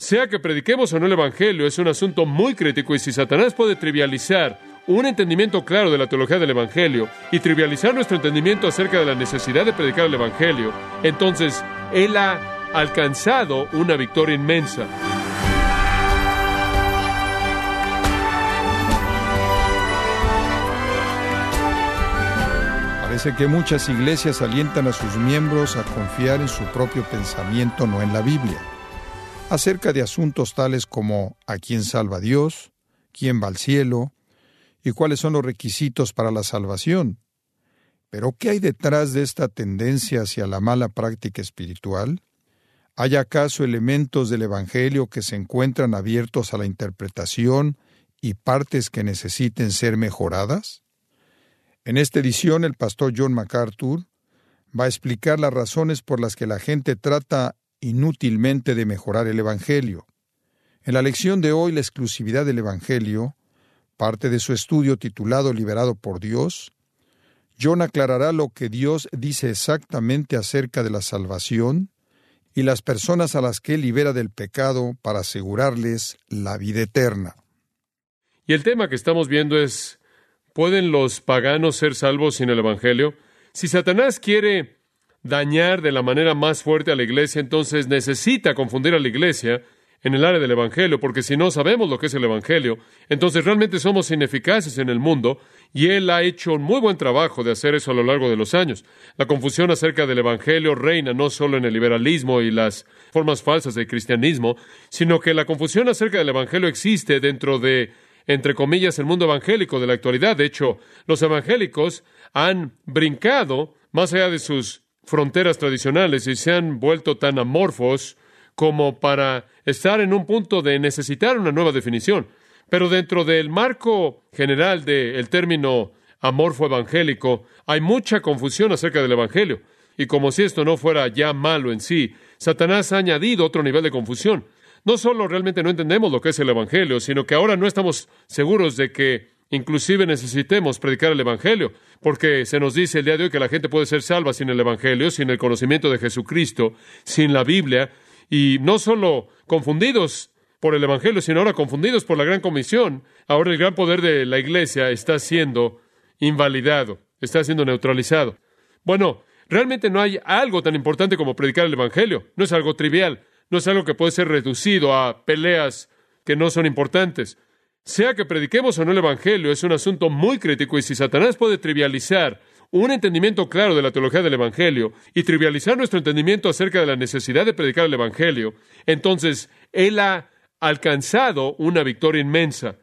Sea que prediquemos o no el Evangelio, es un asunto muy crítico y si Satanás puede trivializar un entendimiento claro de la teología del Evangelio y trivializar nuestro entendimiento acerca de la necesidad de predicar el Evangelio, entonces Él ha alcanzado una victoria inmensa. Parece que muchas iglesias alientan a sus miembros a confiar en su propio pensamiento, no en la Biblia acerca de asuntos tales como a quién salva Dios, quién va al cielo y cuáles son los requisitos para la salvación. Pero ¿qué hay detrás de esta tendencia hacia la mala práctica espiritual? ¿Hay acaso elementos del Evangelio que se encuentran abiertos a la interpretación y partes que necesiten ser mejoradas? En esta edición el pastor John MacArthur va a explicar las razones por las que la gente trata inútilmente de mejorar el Evangelio. En la lección de hoy, la exclusividad del Evangelio, parte de su estudio titulado Liberado por Dios, John aclarará lo que Dios dice exactamente acerca de la salvación y las personas a las que libera del pecado para asegurarles la vida eterna. Y el tema que estamos viendo es, ¿pueden los paganos ser salvos sin el Evangelio? Si Satanás quiere dañar de la manera más fuerte a la iglesia, entonces necesita confundir a la iglesia en el área del Evangelio, porque si no sabemos lo que es el Evangelio, entonces realmente somos ineficaces en el mundo, y Él ha hecho un muy buen trabajo de hacer eso a lo largo de los años. La confusión acerca del Evangelio reina no solo en el liberalismo y las formas falsas del cristianismo, sino que la confusión acerca del Evangelio existe dentro de, entre comillas, el mundo evangélico de la actualidad. De hecho, los evangélicos han brincado más allá de sus fronteras tradicionales y se han vuelto tan amorfos como para estar en un punto de necesitar una nueva definición. Pero dentro del marco general del término amorfo evangélico, hay mucha confusión acerca del Evangelio. Y como si esto no fuera ya malo en sí, Satanás ha añadido otro nivel de confusión. No solo realmente no entendemos lo que es el Evangelio, sino que ahora no estamos seguros de que inclusive necesitemos predicar el Evangelio, porque se nos dice el día de hoy que la gente puede ser salva sin el Evangelio, sin el conocimiento de Jesucristo, sin la Biblia, y no solo confundidos por el Evangelio, sino ahora confundidos por la gran comisión. Ahora el gran poder de la Iglesia está siendo invalidado, está siendo neutralizado. Bueno, realmente no hay algo tan importante como predicar el Evangelio. No es algo trivial, no es algo que puede ser reducido a peleas que no son importantes. Sea que prediquemos o no el Evangelio, es un asunto muy crítico y si Satanás puede trivializar un entendimiento claro de la teología del Evangelio y trivializar nuestro entendimiento acerca de la necesidad de predicar el Evangelio, entonces Él ha alcanzado una victoria inmensa.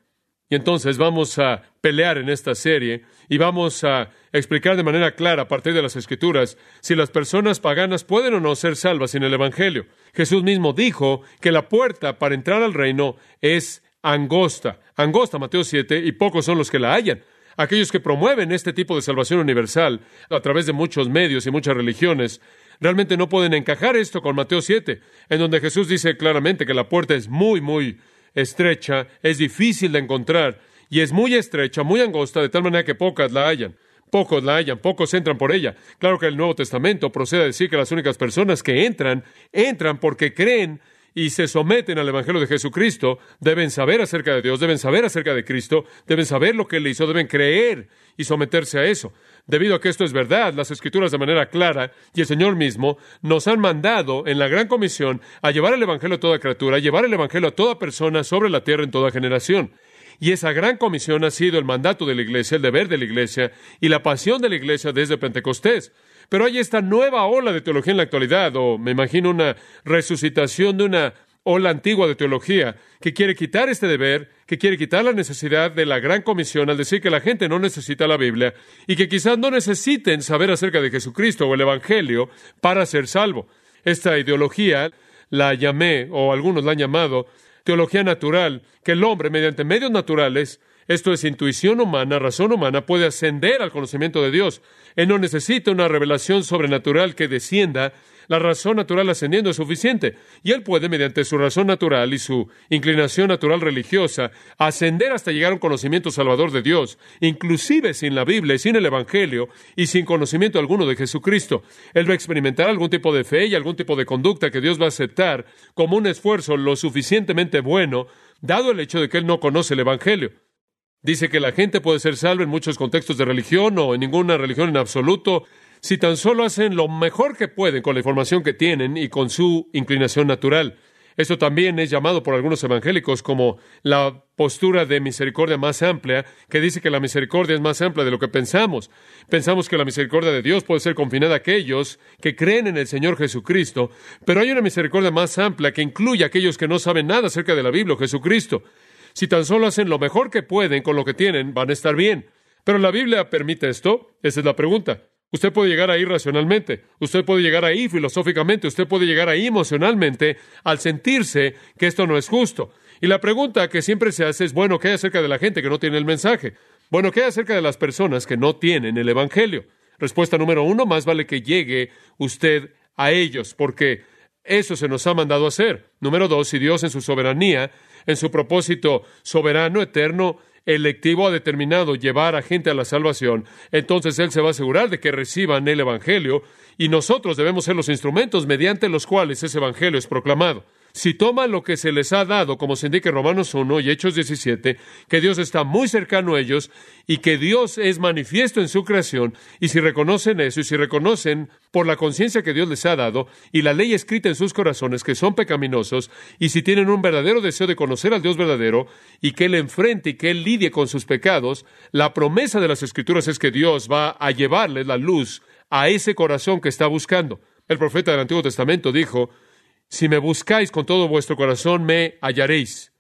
Y entonces vamos a pelear en esta serie y vamos a explicar de manera clara a partir de las Escrituras si las personas paganas pueden o no ser salvas sin el Evangelio. Jesús mismo dijo que la puerta para entrar al reino es angosta. Angosta, Mateo 7, y pocos son los que la hallan. Aquellos que promueven este tipo de salvación universal a través de muchos medios y muchas religiones, realmente no pueden encajar esto con Mateo 7, en donde Jesús dice claramente que la puerta es muy, muy estrecha, es difícil de encontrar, y es muy estrecha, muy angosta, de tal manera que pocas la hallan. Pocos la hallan, pocos entran por ella. Claro que el Nuevo Testamento procede a decir que las únicas personas que entran, entran porque creen y se someten al Evangelio de Jesucristo, deben saber acerca de Dios, deben saber acerca de Cristo, deben saber lo que Él hizo, deben creer y someterse a eso. Debido a que esto es verdad, las Escrituras de manera clara y el Señor mismo nos han mandado en la gran comisión a llevar el Evangelio a toda criatura, a llevar el Evangelio a toda persona sobre la tierra en toda generación. Y esa gran comisión ha sido el mandato de la Iglesia, el deber de la Iglesia y la pasión de la Iglesia desde Pentecostés. Pero hay esta nueva ola de teología en la actualidad, o me imagino una resucitación de una ola antigua de teología que quiere quitar este deber, que quiere quitar la necesidad de la gran comisión al decir que la gente no necesita la Biblia y que quizás no necesiten saber acerca de Jesucristo o el Evangelio para ser salvo. Esta ideología la llamé, o algunos la han llamado, teología natural, que el hombre, mediante medios naturales, esto es intuición humana, razón humana, puede ascender al conocimiento de Dios. Él no necesita una revelación sobrenatural que descienda La razón natural ascendiendo es suficiente. Y él puede, mediante su razón natural y su inclinación natural religiosa, ascender hasta llegar a un conocimiento salvador de Dios, inclusive sin la Biblia y sin el Evangelio y sin conocimiento alguno de Jesucristo. Él va a experimentar algún tipo de fe y algún tipo de conducta que Dios va a aceptar como un esfuerzo lo suficientemente bueno, dado el hecho de que él no conoce el Evangelio. Dice que la gente puede ser salva en muchos contextos de religión o en ninguna religión en absoluto, si tan solo hacen lo mejor que pueden con la información que tienen y con su inclinación natural. Esto también es llamado por algunos evangélicos como la postura de misericordia más amplia, que dice que la misericordia es más amplia de lo que pensamos. Pensamos que la misericordia de Dios puede ser confinada a aquellos que creen en el Señor Jesucristo, pero hay una misericordia más amplia que incluye a aquellos que no saben nada acerca de la Biblia o Jesucristo. Si tan solo hacen lo mejor que pueden con lo que tienen, van a estar bien. Pero la Biblia permite esto? Esa es la pregunta. Usted puede llegar ahí racionalmente, usted puede llegar ahí filosóficamente, usted puede llegar ahí emocionalmente al sentirse que esto no es justo. Y la pregunta que siempre se hace es, bueno, ¿qué hay acerca de la gente que no tiene el mensaje? Bueno, ¿qué hay acerca de las personas que no tienen el Evangelio? Respuesta número uno, más vale que llegue usted a ellos, porque eso se nos ha mandado hacer. Número dos, si Dios en su soberanía en su propósito soberano, eterno, electivo, ha determinado llevar a gente a la salvación, entonces Él se va a asegurar de que reciban el Evangelio y nosotros debemos ser los instrumentos mediante los cuales ese Evangelio es proclamado si toman lo que se les ha dado, como se indica en Romanos 1 y Hechos 17, que Dios está muy cercano a ellos y que Dios es manifiesto en su creación, y si reconocen eso y si reconocen por la conciencia que Dios les ha dado y la ley escrita en sus corazones que son pecaminosos, y si tienen un verdadero deseo de conocer al Dios verdadero y que Él enfrente y que Él lidie con sus pecados, la promesa de las Escrituras es que Dios va a llevarles la luz a ese corazón que está buscando. El profeta del Antiguo Testamento dijo, si me buscáis con todo vuestro corazón, me hallaréis.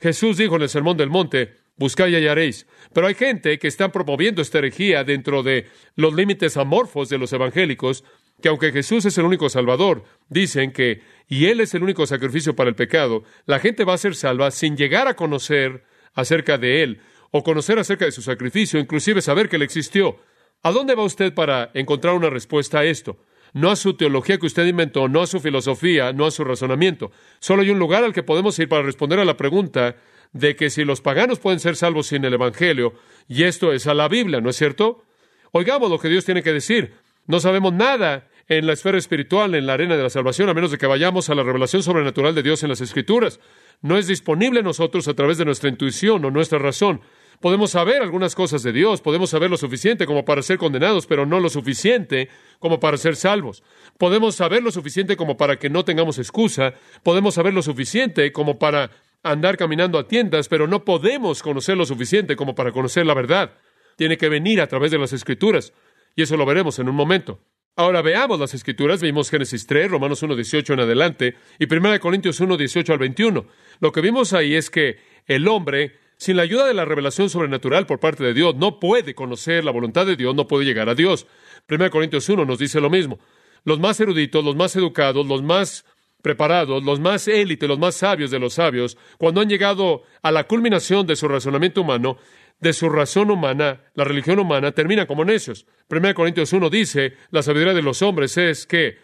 Jesús dijo en el Sermón del Monte, buscad y hallaréis. Pero hay gente que está promoviendo esta herejía dentro de los límites amorfos de los evangélicos, que aunque Jesús es el único Salvador, dicen que, y Él es el único sacrificio para el pecado, la gente va a ser salva sin llegar a conocer acerca de Él, o conocer acerca de su sacrificio, inclusive saber que Él existió. ¿A dónde va usted para encontrar una respuesta a esto? No a su teología que usted inventó, no a su filosofía, no a su razonamiento. Solo hay un lugar al que podemos ir para responder a la pregunta de que si los paganos pueden ser salvos sin el Evangelio, y esto es a la Biblia, ¿no es cierto? Oigamos lo que Dios tiene que decir. No sabemos nada en la esfera espiritual, en la arena de la salvación, a menos de que vayamos a la revelación sobrenatural de Dios en las Escrituras. No es disponible a nosotros a través de nuestra intuición o nuestra razón. Podemos saber algunas cosas de Dios, podemos saber lo suficiente como para ser condenados, pero no lo suficiente como para ser salvos. Podemos saber lo suficiente como para que no tengamos excusa, podemos saber lo suficiente como para andar caminando a tiendas, pero no podemos conocer lo suficiente como para conocer la verdad. Tiene que venir a través de las escrituras, y eso lo veremos en un momento. Ahora veamos las escrituras, vimos Génesis 3, Romanos 1, 18 en adelante, y 1 Corintios 1, 18 al 21. Lo que vimos ahí es que el hombre sin la ayuda de la revelación sobrenatural por parte de Dios, no puede conocer la voluntad de Dios, no puede llegar a Dios. 1 Corintios 1 nos dice lo mismo. Los más eruditos, los más educados, los más preparados, los más élites, los más sabios de los sabios, cuando han llegado a la culminación de su razonamiento humano, de su razón humana, la religión humana, termina como necios. 1 Corintios 1 dice, la sabiduría de los hombres es que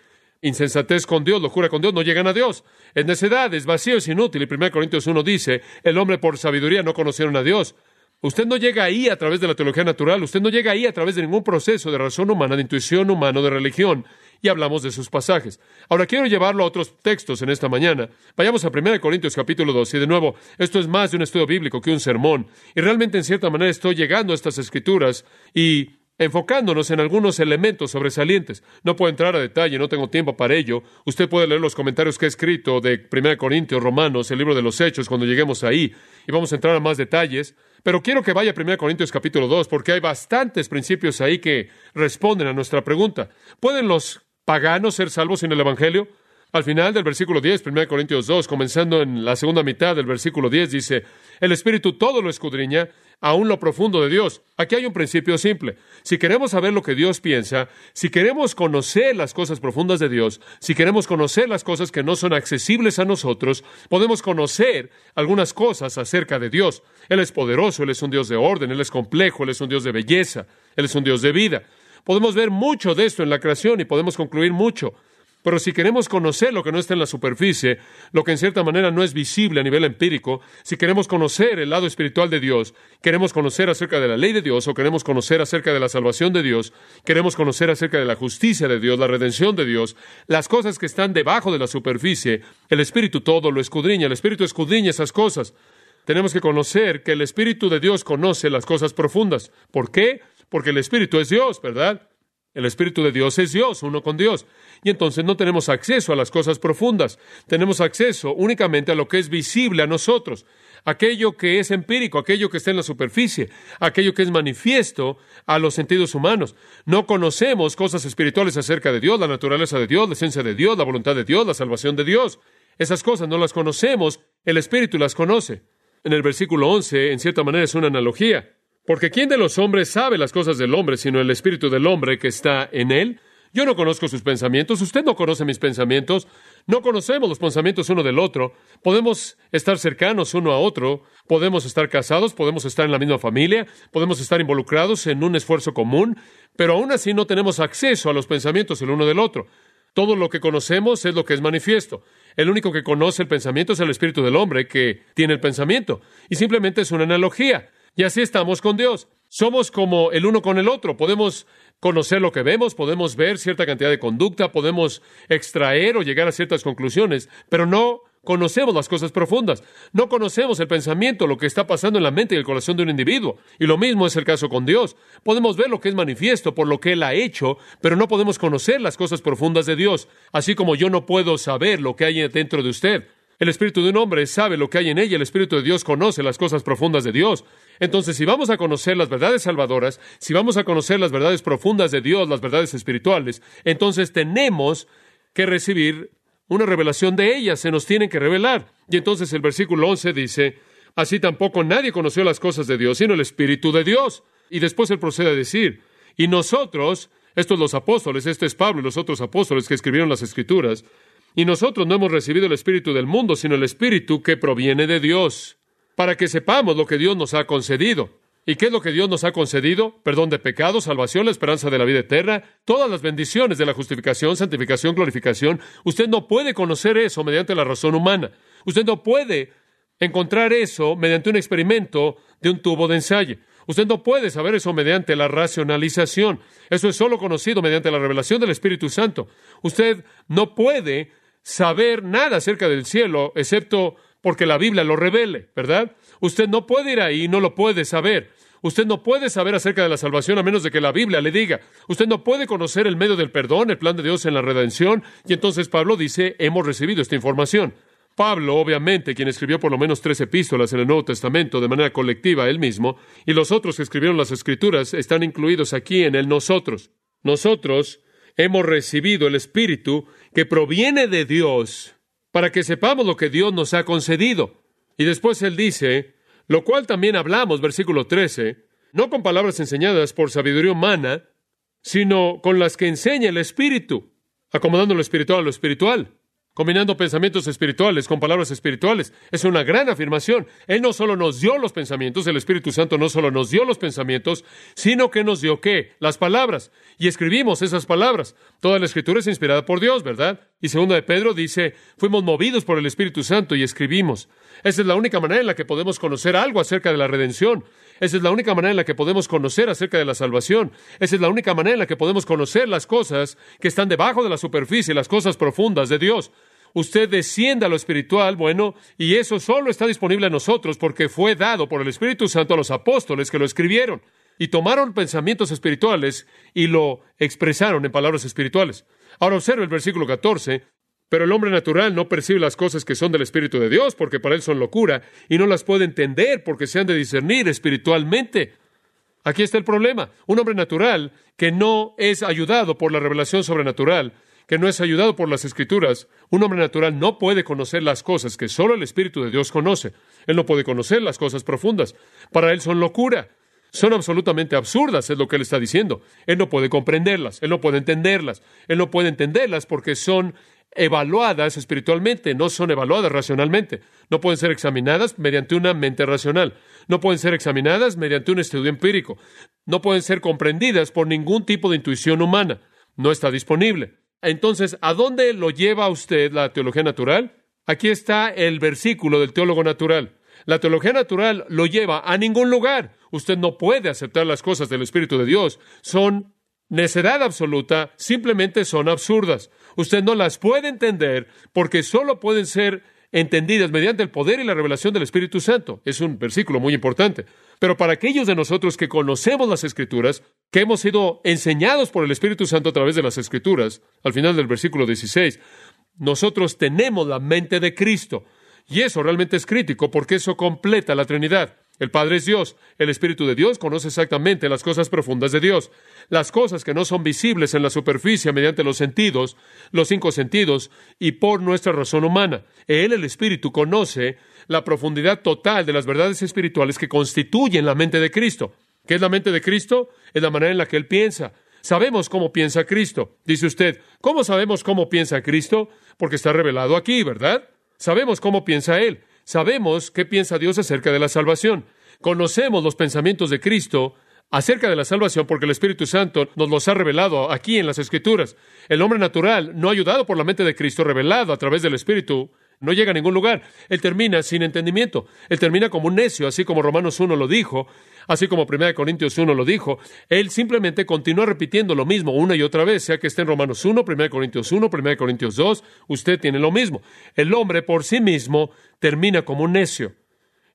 insensatez con Dios, locura con Dios, no llegan a Dios. Es necedad, es vacío, es inútil. Y 1 Corintios 1 dice, el hombre por sabiduría no conocieron a Dios. Usted no llega ahí a través de la teología natural, usted no llega ahí a través de ningún proceso de razón humana, de intuición humana, de religión. Y hablamos de sus pasajes. Ahora quiero llevarlo a otros textos en esta mañana. Vayamos a 1 Corintios capítulo 2. Y de nuevo, esto es más de un estudio bíblico que un sermón. Y realmente en cierta manera estoy llegando a estas escrituras y enfocándonos en algunos elementos sobresalientes. No puedo entrar a detalle, no tengo tiempo para ello. Usted puede leer los comentarios que he escrito de 1 Corintios, Romanos, el libro de los Hechos, cuando lleguemos ahí, y vamos a entrar a más detalles. Pero quiero que vaya a 1 Corintios capítulo 2, porque hay bastantes principios ahí que responden a nuestra pregunta. ¿Pueden los paganos ser salvos sin el Evangelio? Al final del versículo 10, 1 Corintios 2, comenzando en la segunda mitad del versículo 10, dice, el Espíritu todo lo escudriña, aún lo profundo de Dios. Aquí hay un principio simple. Si queremos saber lo que Dios piensa, si queremos conocer las cosas profundas de Dios, si queremos conocer las cosas que no son accesibles a nosotros, podemos conocer algunas cosas acerca de Dios. Él es poderoso, Él es un Dios de orden, Él es complejo, Él es un Dios de belleza, Él es un Dios de vida. Podemos ver mucho de esto en la creación y podemos concluir mucho. Pero si queremos conocer lo que no está en la superficie, lo que en cierta manera no es visible a nivel empírico, si queremos conocer el lado espiritual de Dios, queremos conocer acerca de la ley de Dios o queremos conocer acerca de la salvación de Dios, queremos conocer acerca de la justicia de Dios, la redención de Dios, las cosas que están debajo de la superficie, el Espíritu todo lo escudriña, el Espíritu escudriña esas cosas. Tenemos que conocer que el Espíritu de Dios conoce las cosas profundas. ¿Por qué? Porque el Espíritu es Dios, ¿verdad? El Espíritu de Dios es Dios, uno con Dios. Y entonces no tenemos acceso a las cosas profundas. Tenemos acceso únicamente a lo que es visible a nosotros. Aquello que es empírico, aquello que está en la superficie, aquello que es manifiesto a los sentidos humanos. No conocemos cosas espirituales acerca de Dios, la naturaleza de Dios, la esencia de Dios, la voluntad de Dios, la salvación de Dios. Esas cosas no las conocemos, el Espíritu las conoce. En el versículo 11, en cierta manera, es una analogía. Porque ¿quién de los hombres sabe las cosas del hombre sino el espíritu del hombre que está en él? Yo no conozco sus pensamientos, usted no conoce mis pensamientos, no conocemos los pensamientos uno del otro, podemos estar cercanos uno a otro, podemos estar casados, podemos estar en la misma familia, podemos estar involucrados en un esfuerzo común, pero aún así no tenemos acceso a los pensamientos el uno del otro. Todo lo que conocemos es lo que es manifiesto. El único que conoce el pensamiento es el espíritu del hombre que tiene el pensamiento, y simplemente es una analogía. Y así estamos con Dios. Somos como el uno con el otro. Podemos conocer lo que vemos, podemos ver cierta cantidad de conducta, podemos extraer o llegar a ciertas conclusiones, pero no conocemos las cosas profundas. No conocemos el pensamiento, lo que está pasando en la mente y el corazón de un individuo. Y lo mismo es el caso con Dios. Podemos ver lo que es manifiesto por lo que Él ha hecho, pero no podemos conocer las cosas profundas de Dios, así como yo no puedo saber lo que hay dentro de usted. El espíritu de un hombre sabe lo que hay en ella, el espíritu de Dios conoce las cosas profundas de Dios. Entonces, si vamos a conocer las verdades salvadoras, si vamos a conocer las verdades profundas de Dios, las verdades espirituales, entonces tenemos que recibir una revelación de ellas, se nos tienen que revelar. Y entonces el versículo 11 dice, así tampoco nadie conoció las cosas de Dios, sino el espíritu de Dios. Y después él procede a decir, y nosotros, estos los apóstoles, este es Pablo y los otros apóstoles que escribieron las escrituras, y nosotros no hemos recibido el Espíritu del mundo, sino el Espíritu que proviene de Dios, para que sepamos lo que Dios nos ha concedido. ¿Y qué es lo que Dios nos ha concedido? Perdón de pecados, salvación, la esperanza de la vida eterna, todas las bendiciones de la justificación, santificación, glorificación. Usted no puede conocer eso mediante la razón humana. Usted no puede encontrar eso mediante un experimento de un tubo de ensayo. Usted no puede saber eso mediante la racionalización. Eso es solo conocido mediante la revelación del Espíritu Santo. Usted no puede saber nada acerca del cielo excepto porque la Biblia lo revele, ¿verdad? Usted no puede ir ahí, no lo puede saber. Usted no puede saber acerca de la salvación a menos de que la Biblia le diga. Usted no puede conocer el medio del perdón, el plan de Dios en la redención. Y entonces Pablo dice, hemos recibido esta información. Pablo, obviamente, quien escribió por lo menos tres epístolas en el Nuevo Testamento de manera colectiva él mismo, y los otros que escribieron las Escrituras están incluidos aquí en el nosotros. Nosotros hemos recibido el Espíritu que proviene de Dios para que sepamos lo que Dios nos ha concedido. Y después él dice, lo cual también hablamos, versículo 13, no con palabras enseñadas por sabiduría humana, sino con las que enseña el Espíritu, acomodando lo espiritual a lo espiritual combinando pensamientos espirituales con palabras espirituales. Es una gran afirmación. Él no solo nos dio los pensamientos, el Espíritu Santo no solo nos dio los pensamientos, sino que nos dio qué? Las palabras. Y escribimos esas palabras. Toda la escritura es inspirada por Dios, ¿verdad? Y segunda de Pedro dice, fuimos movidos por el Espíritu Santo y escribimos. Esa es la única manera en la que podemos conocer algo acerca de la redención. Esa es la única manera en la que podemos conocer acerca de la salvación. Esa es la única manera en la que podemos conocer las cosas que están debajo de la superficie, las cosas profundas de Dios. Usted desciende a lo espiritual, bueno, y eso solo está disponible a nosotros porque fue dado por el Espíritu Santo a los apóstoles que lo escribieron y tomaron pensamientos espirituales y lo expresaron en palabras espirituales. Ahora observe el versículo 14. Pero el hombre natural no percibe las cosas que son del Espíritu de Dios, porque para él son locura, y no las puede entender porque se han de discernir espiritualmente. Aquí está el problema. Un hombre natural que no es ayudado por la revelación sobrenatural, que no es ayudado por las Escrituras, un hombre natural no puede conocer las cosas que solo el Espíritu de Dios conoce. Él no puede conocer las cosas profundas. Para él son locura. Son absolutamente absurdas, es lo que él está diciendo. Él no puede comprenderlas, él no puede entenderlas, él no puede entenderlas porque son evaluadas espiritualmente, no son evaluadas racionalmente. No pueden ser examinadas mediante una mente racional. No pueden ser examinadas mediante un estudio empírico. No pueden ser comprendidas por ningún tipo de intuición humana. No está disponible. Entonces, ¿a dónde lo lleva usted la teología natural? Aquí está el versículo del teólogo natural. La teología natural lo lleva a ningún lugar. Usted no puede aceptar las cosas del Espíritu de Dios. Son necedad absoluta, simplemente son absurdas. Usted no las puede entender porque solo pueden ser entendidas mediante el poder y la revelación del Espíritu Santo. Es un versículo muy importante. Pero para aquellos de nosotros que conocemos las Escrituras, que hemos sido enseñados por el Espíritu Santo a través de las Escrituras, al final del versículo 16, nosotros tenemos la mente de Cristo. Y eso realmente es crítico porque eso completa la Trinidad. El Padre es Dios, el Espíritu de Dios conoce exactamente las cosas profundas de Dios, las cosas que no son visibles en la superficie mediante los sentidos, los cinco sentidos y por nuestra razón humana. Él, el Espíritu, conoce la profundidad total de las verdades espirituales que constituyen la mente de Cristo. ¿Qué es la mente de Cristo? Es la manera en la que Él piensa. Sabemos cómo piensa Cristo. Dice usted, ¿cómo sabemos cómo piensa Cristo? Porque está revelado aquí, ¿verdad? Sabemos cómo piensa Él. Sabemos qué piensa Dios acerca de la salvación. Conocemos los pensamientos de Cristo acerca de la salvación porque el Espíritu Santo nos los ha revelado aquí en las Escrituras. El hombre natural, no ayudado por la mente de Cristo, revelado a través del Espíritu, no llega a ningún lugar. Él termina sin entendimiento. Él termina como un necio, así como Romanos 1 lo dijo, así como 1 Corintios 1 lo dijo. Él simplemente continúa repitiendo lo mismo una y otra vez, sea que esté en Romanos 1, 1 Corintios 1, 1 Corintios 2, usted tiene lo mismo. El hombre por sí mismo termina como un necio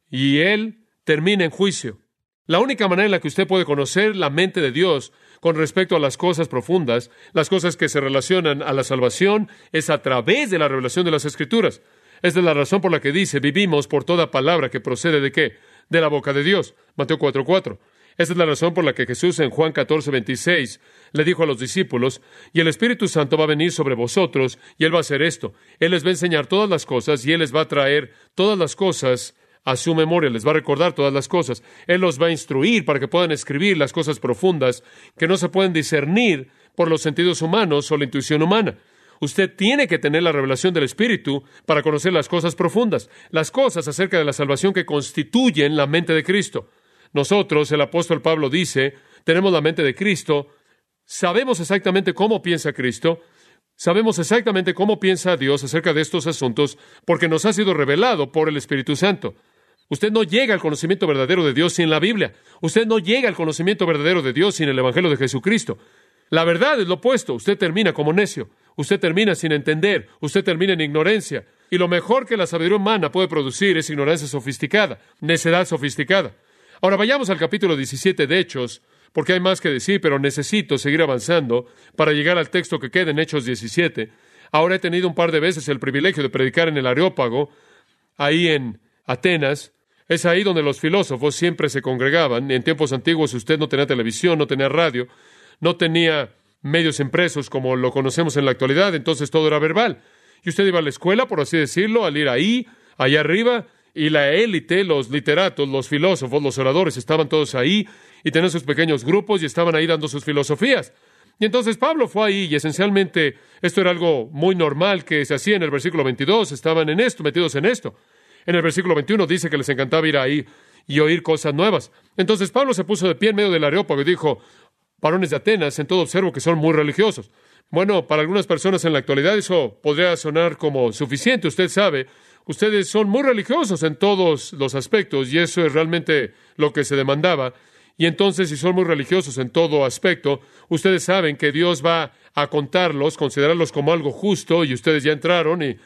y él termina en juicio. La única manera en la que usted puede conocer la mente de Dios con respecto a las cosas profundas, las cosas que se relacionan a la salvación, es a través de la revelación de las Escrituras. Esta es la razón por la que dice, vivimos por toda palabra que procede de qué? De la boca de Dios. Mateo 4:4. Esta es la razón por la que Jesús en Juan 14:26 le dijo a los discípulos, y el Espíritu Santo va a venir sobre vosotros, y Él va a hacer esto. Él les va a enseñar todas las cosas, y Él les va a traer todas las cosas a su memoria, les va a recordar todas las cosas. Él los va a instruir para que puedan escribir las cosas profundas que no se pueden discernir por los sentidos humanos o la intuición humana. Usted tiene que tener la revelación del Espíritu para conocer las cosas profundas, las cosas acerca de la salvación que constituyen la mente de Cristo. Nosotros, el apóstol Pablo dice, tenemos la mente de Cristo, sabemos exactamente cómo piensa Cristo, sabemos exactamente cómo piensa Dios acerca de estos asuntos, porque nos ha sido revelado por el Espíritu Santo. Usted no llega al conocimiento verdadero de Dios sin la Biblia. Usted no llega al conocimiento verdadero de Dios sin el Evangelio de Jesucristo. La verdad es lo opuesto. Usted termina como necio. Usted termina sin entender. Usted termina en ignorancia. Y lo mejor que la sabiduría humana puede producir es ignorancia sofisticada, necedad sofisticada. Ahora vayamos al capítulo 17 de Hechos, porque hay más que decir, pero necesito seguir avanzando para llegar al texto que queda en Hechos 17. Ahora he tenido un par de veces el privilegio de predicar en el Areópago, ahí en Atenas. Es ahí donde los filósofos siempre se congregaban. En tiempos antiguos usted no tenía televisión, no tenía radio, no tenía medios impresos como lo conocemos en la actualidad, entonces todo era verbal. Y usted iba a la escuela, por así decirlo, al ir ahí, allá arriba, y la élite, los literatos, los filósofos, los oradores, estaban todos ahí y tenían sus pequeños grupos y estaban ahí dando sus filosofías. Y entonces Pablo fue ahí y esencialmente esto era algo muy normal que se hacía en el versículo 22, estaban en esto, metidos en esto. En el versículo 21 dice que les encantaba ir ahí y oír cosas nuevas. Entonces Pablo se puso de pie en medio del areópago y dijo, varones de Atenas, en todo observo que son muy religiosos. Bueno, para algunas personas en la actualidad eso podría sonar como suficiente, usted sabe. Ustedes son muy religiosos en todos los aspectos y eso es realmente lo que se demandaba. Y entonces, si son muy religiosos en todo aspecto, ustedes saben que Dios va a contarlos, considerarlos como algo justo y ustedes ya entraron y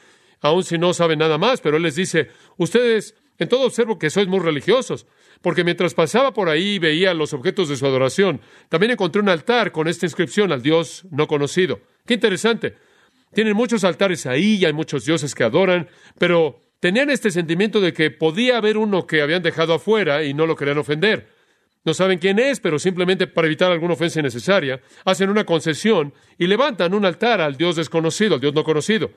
aun si no saben nada más, pero Él les dice, ustedes en todo observo que sois muy religiosos, porque mientras pasaba por ahí y veía los objetos de su adoración, también encontré un altar con esta inscripción al Dios no conocido. Qué interesante. Tienen muchos altares ahí y hay muchos dioses que adoran, pero tenían este sentimiento de que podía haber uno que habían dejado afuera y no lo querían ofender. No saben quién es, pero simplemente para evitar alguna ofensa innecesaria, hacen una concesión y levantan un altar al Dios desconocido, al Dios no conocido.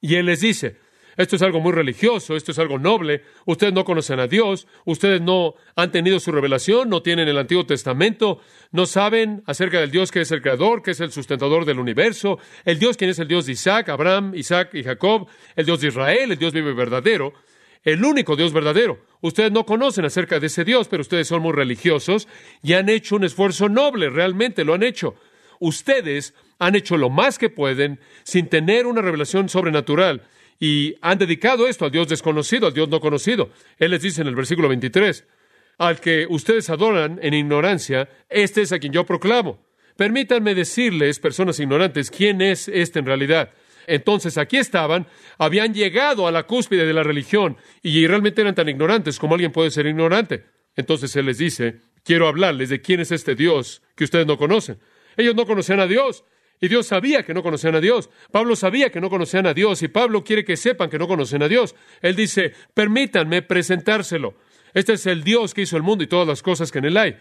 Y Él les dice, esto es algo muy religioso, esto es algo noble, ustedes no conocen a Dios, ustedes no han tenido su revelación, no tienen el Antiguo Testamento, no saben acerca del Dios que es el creador, que es el sustentador del universo, el Dios quien es el Dios de Isaac, Abraham, Isaac y Jacob, el Dios de Israel, el Dios vive verdadero, el único Dios verdadero. Ustedes no conocen acerca de ese Dios, pero ustedes son muy religiosos y han hecho un esfuerzo noble, realmente lo han hecho. Ustedes han hecho lo más que pueden sin tener una revelación sobrenatural y han dedicado esto al Dios desconocido, al Dios no conocido. Él les dice en el versículo 23, al que ustedes adoran en ignorancia, este es a quien yo proclamo. Permítanme decirles, personas ignorantes, quién es este en realidad. Entonces aquí estaban, habían llegado a la cúspide de la religión y realmente eran tan ignorantes como alguien puede ser ignorante. Entonces Él les dice, quiero hablarles de quién es este Dios que ustedes no conocen. Ellos no conocían a Dios. Y Dios sabía que no conocían a Dios. Pablo sabía que no conocían a Dios y Pablo quiere que sepan que no conocen a Dios. Él dice, permítanme presentárselo. Este es el Dios que hizo el mundo y todas las cosas que en él hay.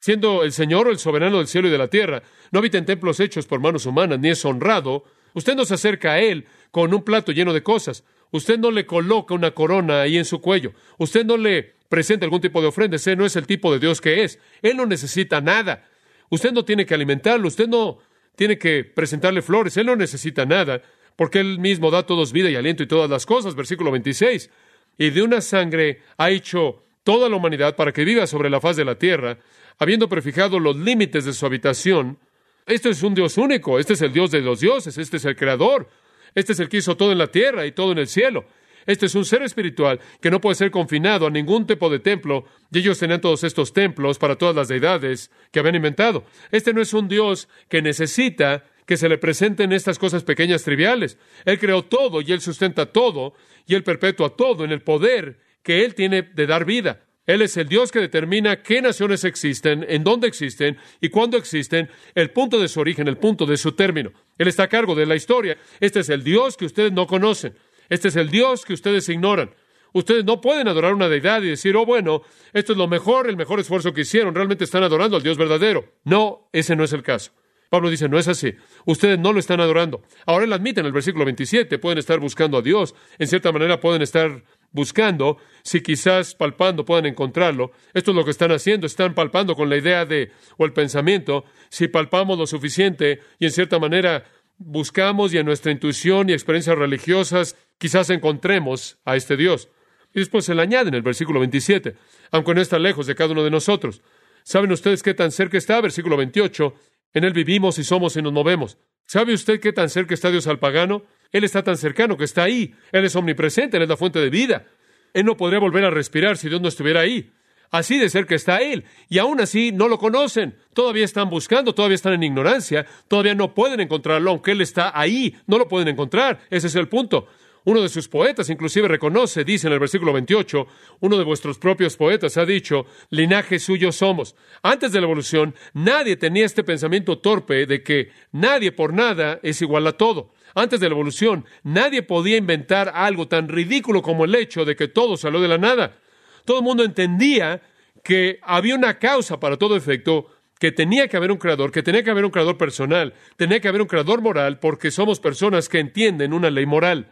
Siendo el Señor el soberano del cielo y de la tierra, no habita en templos hechos por manos humanas, ni es honrado. Usted no se acerca a Él con un plato lleno de cosas. Usted no le coloca una corona ahí en su cuello. Usted no le presenta algún tipo de ofrenda. Ese no es el tipo de Dios que es. Él no necesita nada. Usted no tiene que alimentarlo. Usted no tiene que presentarle flores, Él no necesita nada, porque Él mismo da todos vida y aliento y todas las cosas, versículo 26. Y de una sangre ha hecho toda la humanidad para que viva sobre la faz de la tierra, habiendo prefijado los límites de su habitación. Este es un Dios único, este es el Dios de los dioses, este es el Creador, este es el que hizo todo en la tierra y todo en el cielo. Este es un ser espiritual que no puede ser confinado a ningún tipo de templo, y ellos tenían todos estos templos para todas las deidades que habían inventado. Este no es un Dios que necesita que se le presenten estas cosas pequeñas triviales. Él creó todo y Él sustenta todo y Él perpetúa todo en el poder que Él tiene de dar vida. Él es el Dios que determina qué naciones existen, en dónde existen y cuándo existen, el punto de su origen, el punto de su término. Él está a cargo de la historia. Este es el Dios que ustedes no conocen. Este es el Dios que ustedes ignoran. Ustedes no pueden adorar una deidad y decir, oh, bueno, esto es lo mejor, el mejor esfuerzo que hicieron, realmente están adorando al Dios verdadero. No, ese no es el caso. Pablo dice, no es así. Ustedes no lo están adorando. Ahora él admite en el versículo 27, pueden estar buscando a Dios. En cierta manera pueden estar buscando, si quizás palpando puedan encontrarlo. Esto es lo que están haciendo, están palpando con la idea de, o el pensamiento, si palpamos lo suficiente y en cierta manera buscamos y en nuestra intuición y experiencias religiosas quizás encontremos a este Dios. Y después se le añade en el versículo 27, aunque no está lejos de cada uno de nosotros. ¿Saben ustedes qué tan cerca está? Versículo 28, en él vivimos y somos y nos movemos. ¿Sabe usted qué tan cerca está Dios al pagano? Él está tan cercano que está ahí. Él es omnipresente, Él es la fuente de vida. Él no podría volver a respirar si Dios no estuviera ahí. Así de cerca está Él. Y aún así no lo conocen. Todavía están buscando, todavía están en ignorancia, todavía no pueden encontrarlo, aunque Él está ahí. No lo pueden encontrar. Ese es el punto. Uno de sus poetas inclusive reconoce, dice en el versículo 28, uno de vuestros propios poetas ha dicho, linaje suyo somos. Antes de la evolución, nadie tenía este pensamiento torpe de que nadie por nada es igual a todo. Antes de la evolución, nadie podía inventar algo tan ridículo como el hecho de que todo salió de la nada. Todo el mundo entendía que había una causa para todo efecto, que tenía que haber un creador, que tenía que haber un creador personal, tenía que haber un creador moral, porque somos personas que entienden una ley moral.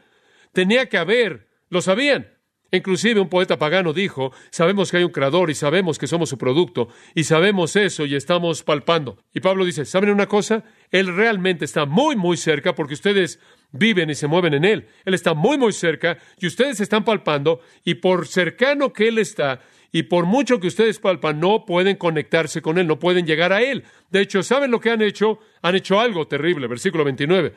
Tenía que haber, lo sabían. Inclusive un poeta pagano dijo, sabemos que hay un creador y sabemos que somos su producto y sabemos eso y estamos palpando. Y Pablo dice, ¿saben una cosa? Él realmente está muy, muy cerca porque ustedes viven y se mueven en Él. Él está muy, muy cerca y ustedes están palpando y por cercano que Él está y por mucho que ustedes palpan, no pueden conectarse con Él, no pueden llegar a Él. De hecho, ¿saben lo que han hecho? Han hecho algo terrible, versículo 29.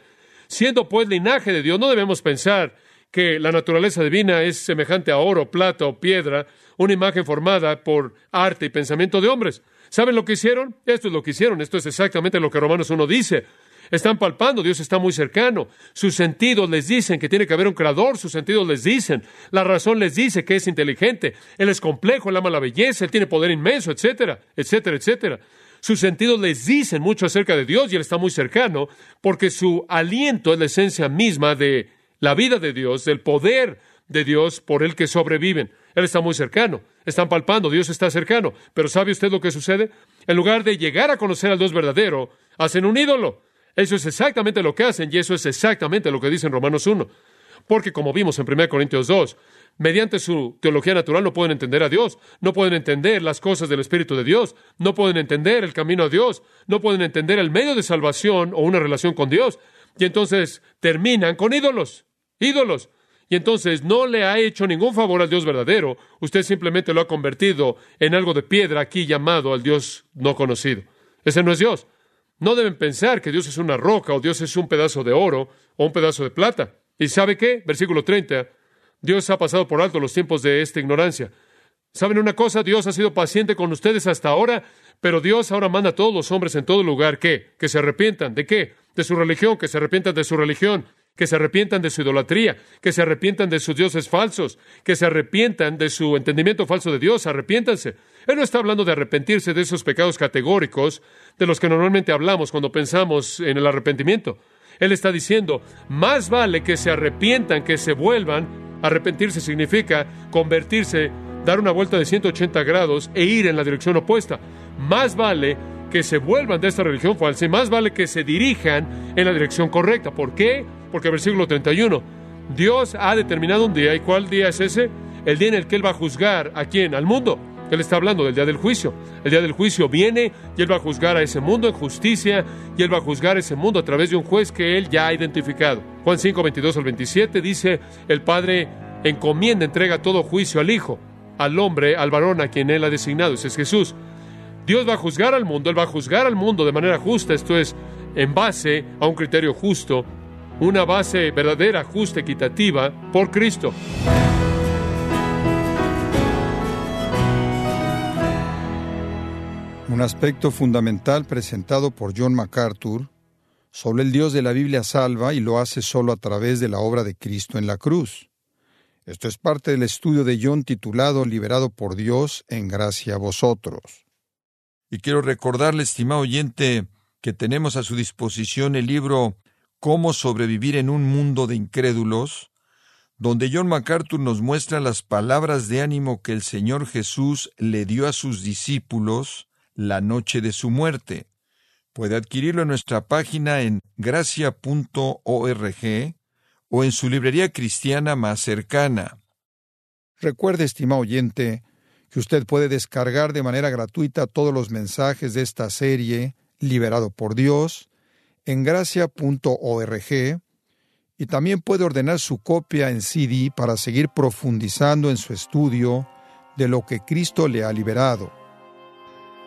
Siendo pues linaje de Dios, no debemos pensar que la naturaleza divina es semejante a oro, plata o piedra, una imagen formada por arte y pensamiento de hombres. ¿Saben lo que hicieron? Esto es lo que hicieron, esto es exactamente lo que Romanos 1 dice. Están palpando, Dios está muy cercano. Sus sentidos les dicen que tiene que haber un creador, sus sentidos les dicen, la razón les dice que es inteligente, Él es complejo, Él ama la belleza, Él tiene poder inmenso, etcétera, etcétera, etcétera. Sus sentidos les dicen mucho acerca de Dios y Él está muy cercano porque su aliento es la esencia misma de la vida de Dios, del poder de Dios por el que sobreviven. Él está muy cercano, están palpando, Dios está cercano. Pero ¿sabe usted lo que sucede? En lugar de llegar a conocer al Dios verdadero, hacen un ídolo. Eso es exactamente lo que hacen y eso es exactamente lo que dice en Romanos 1. Porque como vimos en 1 Corintios 2, mediante su teología natural no pueden entender a Dios, no pueden entender las cosas del Espíritu de Dios, no pueden entender el camino a Dios, no pueden entender el medio de salvación o una relación con Dios. Y entonces terminan con ídolos, ídolos. Y entonces no le ha hecho ningún favor al Dios verdadero, usted simplemente lo ha convertido en algo de piedra aquí llamado al Dios no conocido. Ese no es Dios. No deben pensar que Dios es una roca o Dios es un pedazo de oro o un pedazo de plata. ¿Y sabe qué? Versículo 30. Dios ha pasado por alto los tiempos de esta ignorancia. ¿Saben una cosa? Dios ha sido paciente con ustedes hasta ahora, pero Dios ahora manda a todos los hombres en todo lugar que, que se arrepientan. ¿De qué? De su religión, que se arrepientan de su religión, que se arrepientan de su idolatría, que se arrepientan de sus dioses falsos, que se arrepientan de su entendimiento falso de Dios, arrepiéntanse. Él no está hablando de arrepentirse de esos pecados categóricos de los que normalmente hablamos cuando pensamos en el arrepentimiento. Él está diciendo, más vale que se arrepientan, que se vuelvan. Arrepentirse significa convertirse, dar una vuelta de 180 grados e ir en la dirección opuesta. Más vale que se vuelvan de esta religión falsa y más vale que se dirijan en la dirección correcta. ¿Por qué? Porque versículo 31, Dios ha determinado un día, ¿y cuál día es ese? El día en el que Él va a juzgar a quién? Al mundo. Él está hablando del día del juicio. El día del juicio viene y Él va a juzgar a ese mundo en justicia y Él va a juzgar a ese mundo a través de un juez que Él ya ha identificado. Juan 5, 22 al 27 dice, el Padre encomienda, entrega todo juicio al Hijo, al hombre, al varón a quien Él ha designado. Ese es Jesús. Dios va a juzgar al mundo, Él va a juzgar al mundo de manera justa, esto es, en base a un criterio justo, una base verdadera, justa, equitativa, por Cristo. Un aspecto fundamental presentado por John MacArthur sobre el Dios de la Biblia salva y lo hace solo a través de la obra de Cristo en la cruz. Esto es parte del estudio de John titulado Liberado por Dios en gracia a vosotros. Y quiero recordarle, estimado oyente, que tenemos a su disposición el libro Cómo sobrevivir en un mundo de incrédulos, donde John MacArthur nos muestra las palabras de ánimo que el Señor Jesús le dio a sus discípulos la noche de su muerte. Puede adquirirlo en nuestra página en gracia.org o en su librería cristiana más cercana. Recuerde, estimado oyente, que usted puede descargar de manera gratuita todos los mensajes de esta serie, Liberado por Dios, en gracia.org y también puede ordenar su copia en CD para seguir profundizando en su estudio de lo que Cristo le ha liberado.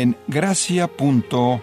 en gracia.org.